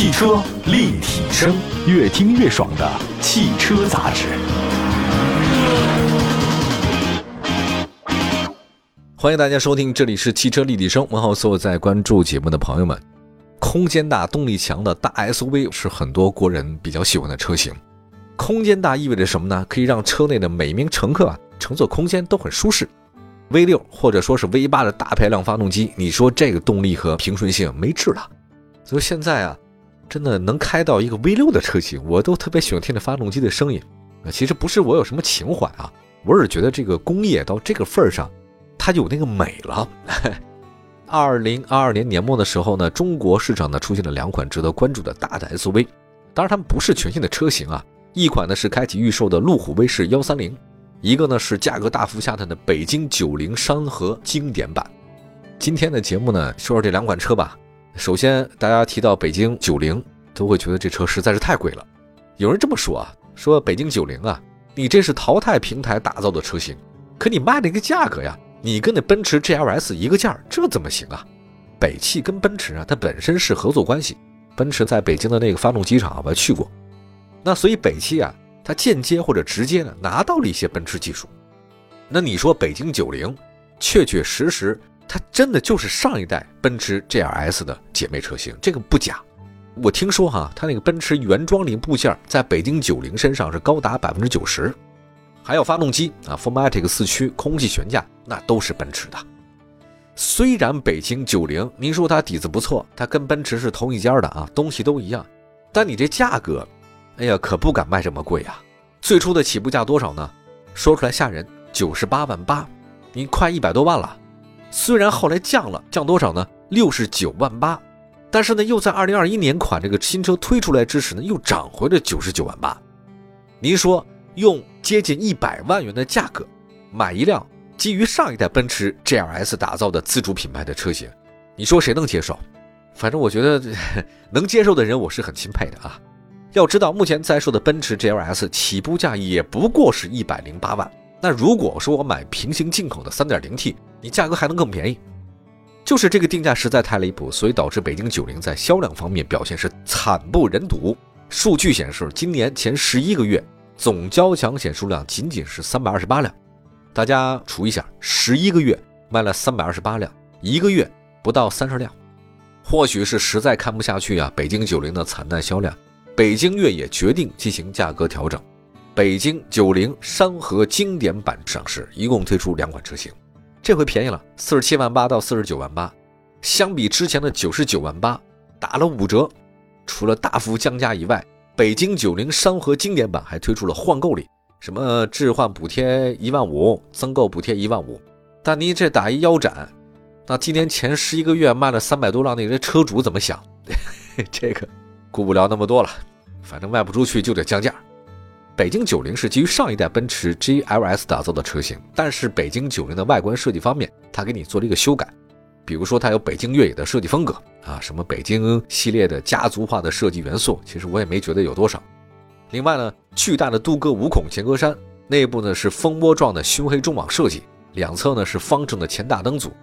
汽车立体声，越听越爽的汽车杂志。欢迎大家收听，这里是汽车立体声。问候所有在关注节目的朋友们。空间大、动力强的大 SUV 是很多国人比较喜欢的车型。空间大意味着什么呢？可以让车内的每名乘客啊乘坐空间都很舒适。V 六或者说是 V 八的大排量发动机，你说这个动力和平顺性没治了。所以现在啊，真的能开到一个 V 六的车型，我都特别喜欢听着发动机的声音。啊，其实不是我有什么情怀啊，我是觉得这个工业到这个份儿上。它有那个美了。二零二二年年末的时候呢，中国市场呢出现了两款值得关注的大的 SUV，当然它们不是全新的车型啊。一款呢是开启预售的路虎卫士幺三零，一个呢是价格大幅下探的北京九零山河经典版。今天的节目呢，说说这两款车吧。首先，大家提到北京九零，都会觉得这车实在是太贵了。有人这么说啊，说北京九零啊，你这是淘汰平台打造的车型，可你卖那个价格呀。你跟那奔驰 GLS 一个价，这怎么行啊？北汽跟奔驰啊，它本身是合作关系。奔驰在北京的那个发动机厂，我还去过。那所以北汽啊，它间接或者直接的拿到了一些奔驰技术。那你说北京九零，确确实实，它真的就是上一代奔驰 GLS 的姐妹车型，这个不假。我听说哈，它那个奔驰原装零部件在北京九零身上是高达百分之九十。还有发动机啊 f o r m a t i c 四驱、空气悬架，那都是奔驰的。虽然北京九零，您说它底子不错，它跟奔驰是同一家的啊，东西都一样，但你这价格，哎呀，可不敢卖这么贵啊。最初的起步价多少呢？说出来吓人，九十八万八，你快一百多万了。虽然后来降了，降多少呢？六十九万八，但是呢，又在二零二一年款这个新车推出来之时呢，又涨回了九十九万八。您说？用接近一百万元的价格买一辆基于上一代奔驰 GLS 打造的自主品牌的车型，你说谁能接受？反正我觉得 能接受的人我是很钦佩的啊。要知道，目前在售的奔驰 GLS 起步价也不过是一百零八万。那如果说我买平行进口的 3.0T，你价格还能更便宜。就是这个定价实在太离谱，所以导致北京九零在销量方面表现是惨不忍睹。数据显示，今年前十一个月。总交强险数量仅仅是三百二十八辆，大家除一下，十一个月卖了三百二十八辆，一个月不到三十辆。或许是实在看不下去啊，北京九零的惨淡销量，北京越野决定进行价格调整。北京九零山河经典版上市，一共推出两款车型，这回便宜了，四十七万八到四十九万八，相比之前的九十九万八打了五折。除了大幅降价以外，北京九零山河经典版还推出了换购礼，什么置换补贴一万五，增购补贴一万五。但你这打一腰斩，那今年前十一个月卖了三百多辆，那些车主怎么想？这个顾不了那么多了，反正卖不出去就得降价。北京九零是基于上一代奔驰 GLS 打造的车型，但是北京九零的外观设计方面，它给你做了一个修改。比如说，它有北京越野的设计风格啊，什么北京系列的家族化的设计元素，其实我也没觉得有多少。另外呢，巨大的镀铬五孔前格栅，内部呢是蜂窝状的熏黑中网设计，两侧呢是方正的前大灯组，因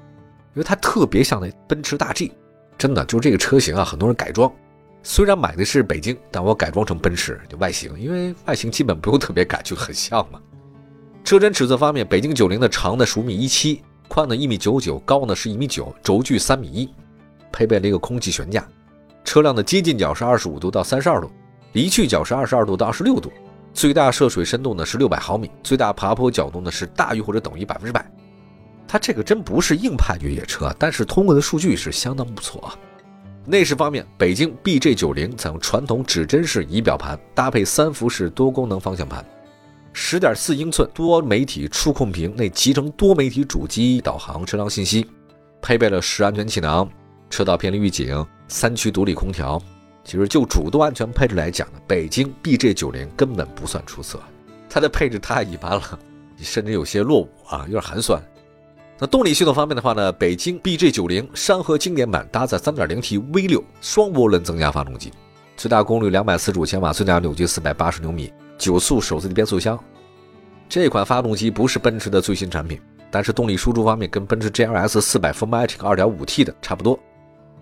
为它特别像那奔驰大 G，真的就这个车型啊，很多人改装，虽然买的是北京，但我改装成奔驰就外形，因为外形基本不用特别改，就很像嘛。车身尺寸方面，北京九零的长的十五米一七。宽呢一米九九，高呢是一米九，轴距三米一，配备了一个空气悬架。车辆的接近角是二十五度到三十二度，离去角是二十二度到二十六度。最大涉水深度呢是六百毫米，最大爬坡角度呢是大于或者等于百分之百。它这个真不是硬派越野车，但是通过的数据是相当不错啊。内饰方面，北京 BJ 九零采用传统指针式仪表盘，搭配三辐式多功能方向盘。十点四英寸多媒体触控屏内集成多媒体主机导航车辆信息，配备了十安全气囊、车道偏离预警、三区独立空调。其实就主动安全配置来讲呢，北京 BJ 九零根本不算出色，它的配置太一般了，甚至有些落伍啊，有点寒酸。那动力系统方面的话呢，北京 BJ 九零山河经典版搭载三点零 T V 六双涡轮增压发动机，最大功率两百四十五千瓦，最大扭矩四百八十牛米。九速手自一体变速箱，这款发动机不是奔驰的最新产品，但是动力输出方面跟奔驰 GLS 400 4MATIC 2.5T 的差不多。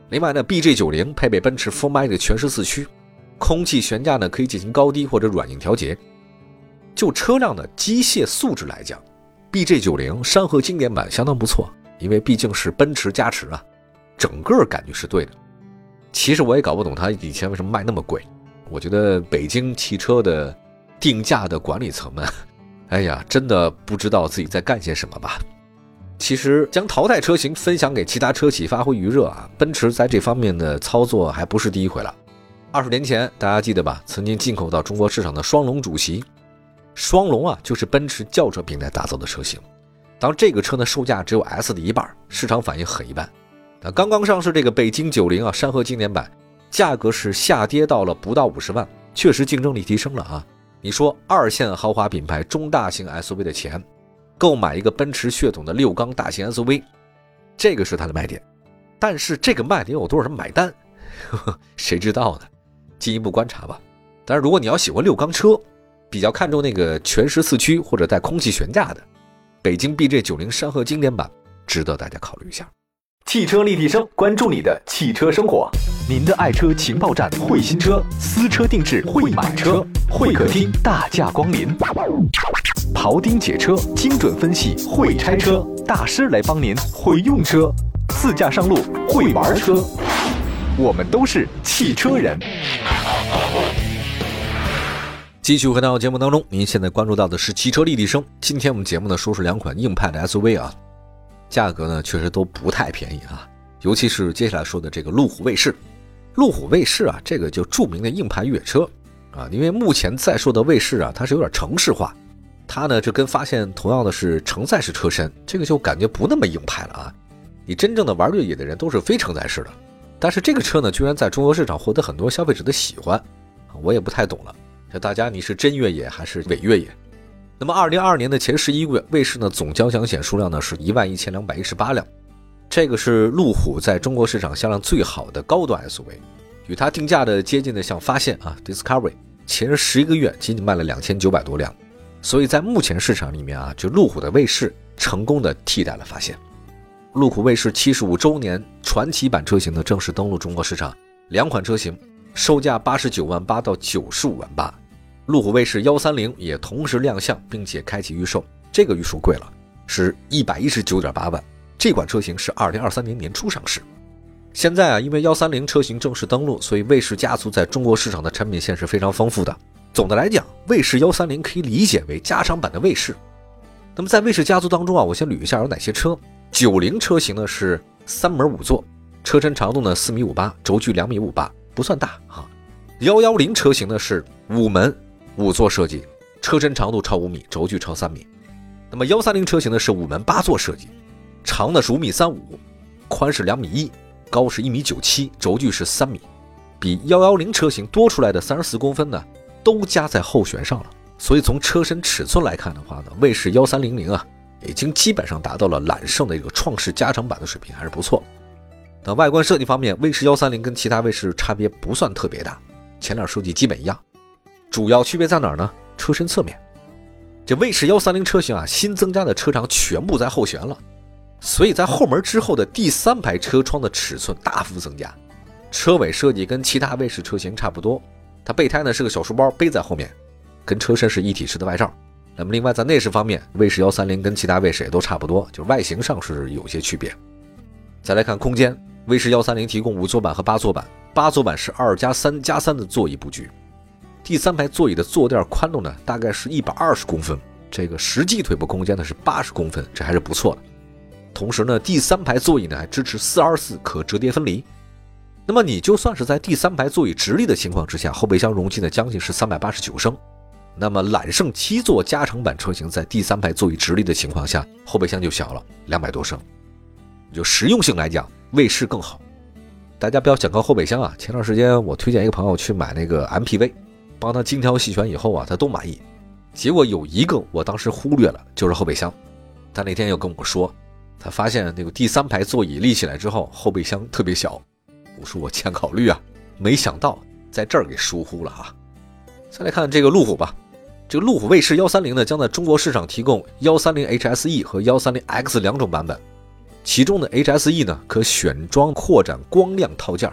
另外呢，BJ 九零配备奔驰 4MATIC 全时四驱，空气悬架呢可以进行高低或者软硬调节。就车辆的机械素质来讲，BJ 九零山河经典版相当不错，因为毕竟是奔驰加持啊，整个感觉是对的。其实我也搞不懂它以前为什么卖那么贵。我觉得北京汽车的定价的管理层们，哎呀，真的不知道自己在干些什么吧。其实将淘汰车型分享给其他车企发挥余热啊，奔驰在这方面的操作还不是第一回了。二十年前大家记得吧？曾经进口到中国市场的双龙主席。双龙啊，就是奔驰轿车平台打造的车型。当这个车呢，售价只有 S 的一半，市场反应很一般。那刚刚上市这个北京九零啊，山河经典版，价格是下跌到了不到五十万，确实竞争力提升了啊。你说二线豪华品牌中大型 SUV 的钱，购买一个奔驰血统的六缸大型 SUV，这个是它的卖点。但是这个卖点有多少人买单，谁知道呢？进一步观察吧。但是如果你要喜欢六缸车，比较看重那个全时四驱或者带空气悬架的，北京 BJ 九零山河经典版值得大家考虑一下。汽车立体声，关注你的汽车生活。您的爱车情报站，会新车，私车定制，会买车，会客厅大驾光临，庖丁解车，精准分析，会拆车大师来帮您，会用车，自驾上路，会玩车，我们都是汽车人。继续回到节目当中，您现在关注到的是汽车立体声。今天我们节目呢，说是两款硬派的 SUV 啊，价格呢确实都不太便宜啊，尤其是接下来说的这个路虎卫士。路虎卫士啊，这个就著名的硬派越野车啊，因为目前在售的卫士啊，它是有点城市化，它呢就跟发现同样的是承载式车身，这个就感觉不那么硬派了啊。你真正的玩越野的人都是非承载式的，但是这个车呢，居然在中国市场获得很多消费者的喜欢，我也不太懂了。大家，你是真越野还是伪越野？那么，二零二二年的前十一个月，卫士呢总交强险数量呢是一万一千两百一十八辆，这个是路虎在中国市场销量最好的高端 SUV，与它定价的接近的像发现啊，Discovery 前十一个月仅仅卖了两千九百多辆，所以在目前市场里面啊，就路虎的卫士成功的替代了发现。路虎卫士七十五周年传奇版车型呢正式登陆中国市场，两款车型售价八十九万八到九十五万八。路虎卫士幺三零也同时亮相，并且开启预售。这个预售贵了，是一百一十九点八万。这款车型是二零二三年年初上市。现在啊，因为幺三零车型正式登陆，所以卫士家族在中国市场的产品线是非常丰富的。总的来讲，卫士幺三零可以理解为加长版的卫士。那么在卫士家族当中啊，我先捋一下有哪些车。九零车型呢是三门五座，车身长度呢四米五八，轴距两米五八，不算大啊。幺幺零车型呢是五门。五座设计，车身长度超五米，轴距超三米。那么幺三零车型呢是五门八座设计，长的是五米三五，宽是两米一，高是一米九七，轴距是三米，比幺幺零车型多出来的三十四公分呢，都加在后悬上了。所以从车身尺寸来看的话呢，卫士幺三零零啊，已经基本上达到了揽胜的一个创世加长版的水平，还是不错。那外观设计方面，卫士幺三零跟其他卫士差别不算特别大，前脸设计基本一样。主要区别在哪儿呢？车身侧面，这卫士幺三零车型啊，新增加的车长全部在后悬了，所以在后门之后的第三排车窗的尺寸大幅增加，车尾设计跟其他卫士车型差不多，它备胎呢是个小书包背在后面，跟车身是一体式的外罩。那么另外在内饰方面，卫士幺三零跟其他卫士也都差不多，就是外形上是有些区别。再来看空间，卫士幺三零提供五座版和八座版，八座版是二加三加三的座椅布局。第三排座椅的坐垫宽度呢，大概是一百二十公分，这个实际腿部空间呢是八十公分，这还是不错的。同时呢，第三排座椅呢还支持四二四可折叠分离。那么你就算是在第三排座椅直立的情况之下，后备箱容积呢将近是三百八十九升。那么揽胜七座加长版车型在第三排座椅直立的情况下，后备箱就小了两百多升。就实用性来讲，卫士更好。大家不要小看后备箱啊！前段时间我推荐一个朋友去买那个 MPV。帮他精挑细选以后啊，他都满意。结果有一个我当时忽略了，就是后备箱。他那天又跟我说，他发现那个第三排座椅立起来之后，后备箱特别小。我说我欠考虑啊，没想到在这儿给疏忽了啊。再来看这个路虎吧，这个路虎卫士幺三零呢，将在中国市场提供幺三零 HSE 和幺三零 X 两种版本。其中的 HSE 呢可选装扩展光亮套件，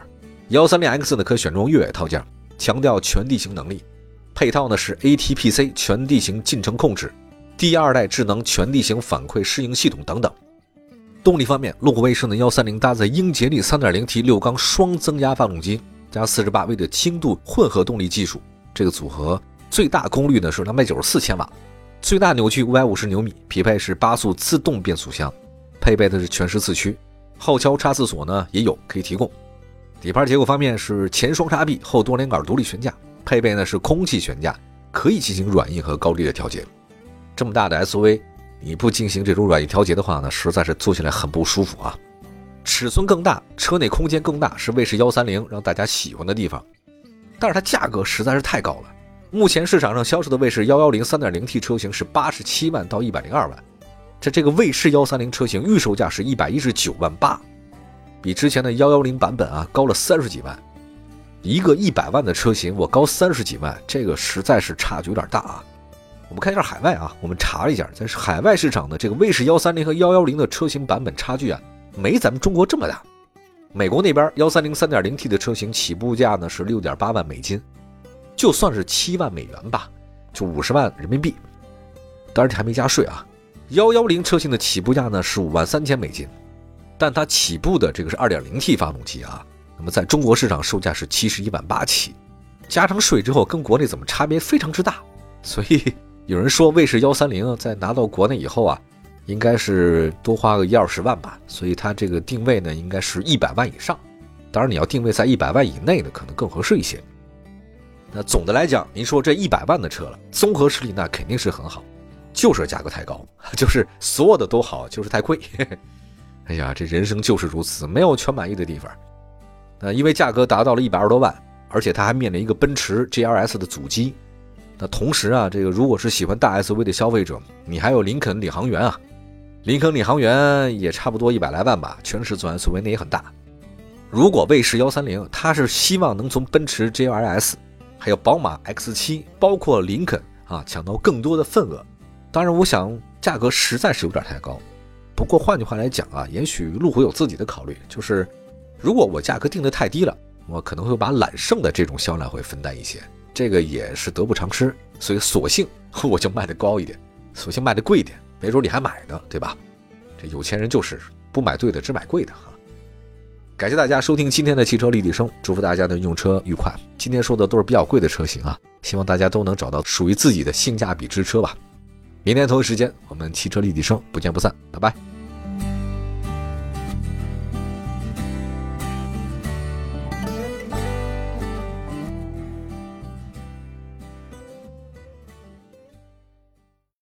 幺三零 X 呢可选装越野套件，强调全地形能力。配套呢是 ATPC 全地形进程控制，第二代智能全地形反馈适应系统等等。动力方面，路虎卫士呢幺三零搭载英杰利三点零 T 六缸双增压发动机，加四十八 V 的轻度混合动力技术，这个组合最大功率呢是两百九十四千瓦，最大扭矩五百五十牛米，匹配是八速自动变速箱。配备的是全时四驱，后桥差四锁呢也有可以提供。底盘结构方面是前双叉臂，后多连杆独立悬架，配备呢是空气悬架，可以进行软硬和高低的调节。这么大的 SUV，你不进行这种软硬调节的话呢，实在是坐起来很不舒服啊。尺寸更大，车内空间更大，是卫士幺三零让大家喜欢的地方。但是它价格实在是太高了，目前市场上销售的卫士幺幺零三点零 T 车型是八十七万到一百零二万。这这个卫士幺三零车型预售价是一百一十九万八，比之前的幺幺零版本啊高了三十几万。一个一百万的车型，我高三十几万，这个实在是差距有点大啊。我们看一下海外啊，我们查了一下，在海外市场的这个卫士幺三零和幺幺零的车型版本差距啊，没咱们中国这么大。美国那边幺三零三点零 T 的车型起步价呢是六点八万美金，就算是七万美元吧，就五十万人民币，当然这还没加税啊。幺幺零车型的起步价呢是五万三千美金，但它起步的这个是二点零 T 发动机啊，那么在中国市场售价是七十一万八起，加上税之后跟国内怎么差别非常之大，所以有人说卫士幺三零在拿到国内以后啊，应该是多花个一二十万吧，所以它这个定位呢应该是一百万以上，当然你要定位在一百万以内的可能更合适一些。那总的来讲，您说这一百万的车了，综合实力那肯定是很好。就是价格太高，就是所有的都好，就是太贵。哎呀，这人生就是如此，没有全满意的地方。那因为价格达到了一百二十多万，而且它还面临一个奔驰 GLS 的阻击。那同时啊，这个如果是喜欢大 SUV 的消费者，你还有林肯领航员啊，林肯领航员也差不多一百来万吧，全尺寸 SUV 那也很大。如果卫士幺三零，它是希望能从奔驰 GLS，还有宝马 X7，包括林肯啊，抢到更多的份额。当然，我想价格实在是有点太高。不过换句话来讲啊，也许路虎有自己的考虑，就是如果我价格定的太低了，我可能会把揽胜的这种销量会分担一些，这个也是得不偿失。所以索性 我就卖的高一点，索性卖的贵一点，没准你还买呢，对吧？这有钱人就是不买对的，只买贵的哈。感谢大家收听今天的汽车立体声，祝福大家的用车愉快。今天说的都是比较贵的车型啊，希望大家都能找到属于自己的性价比之车吧。明天同一时间，我们汽车立体声不见不散，拜拜。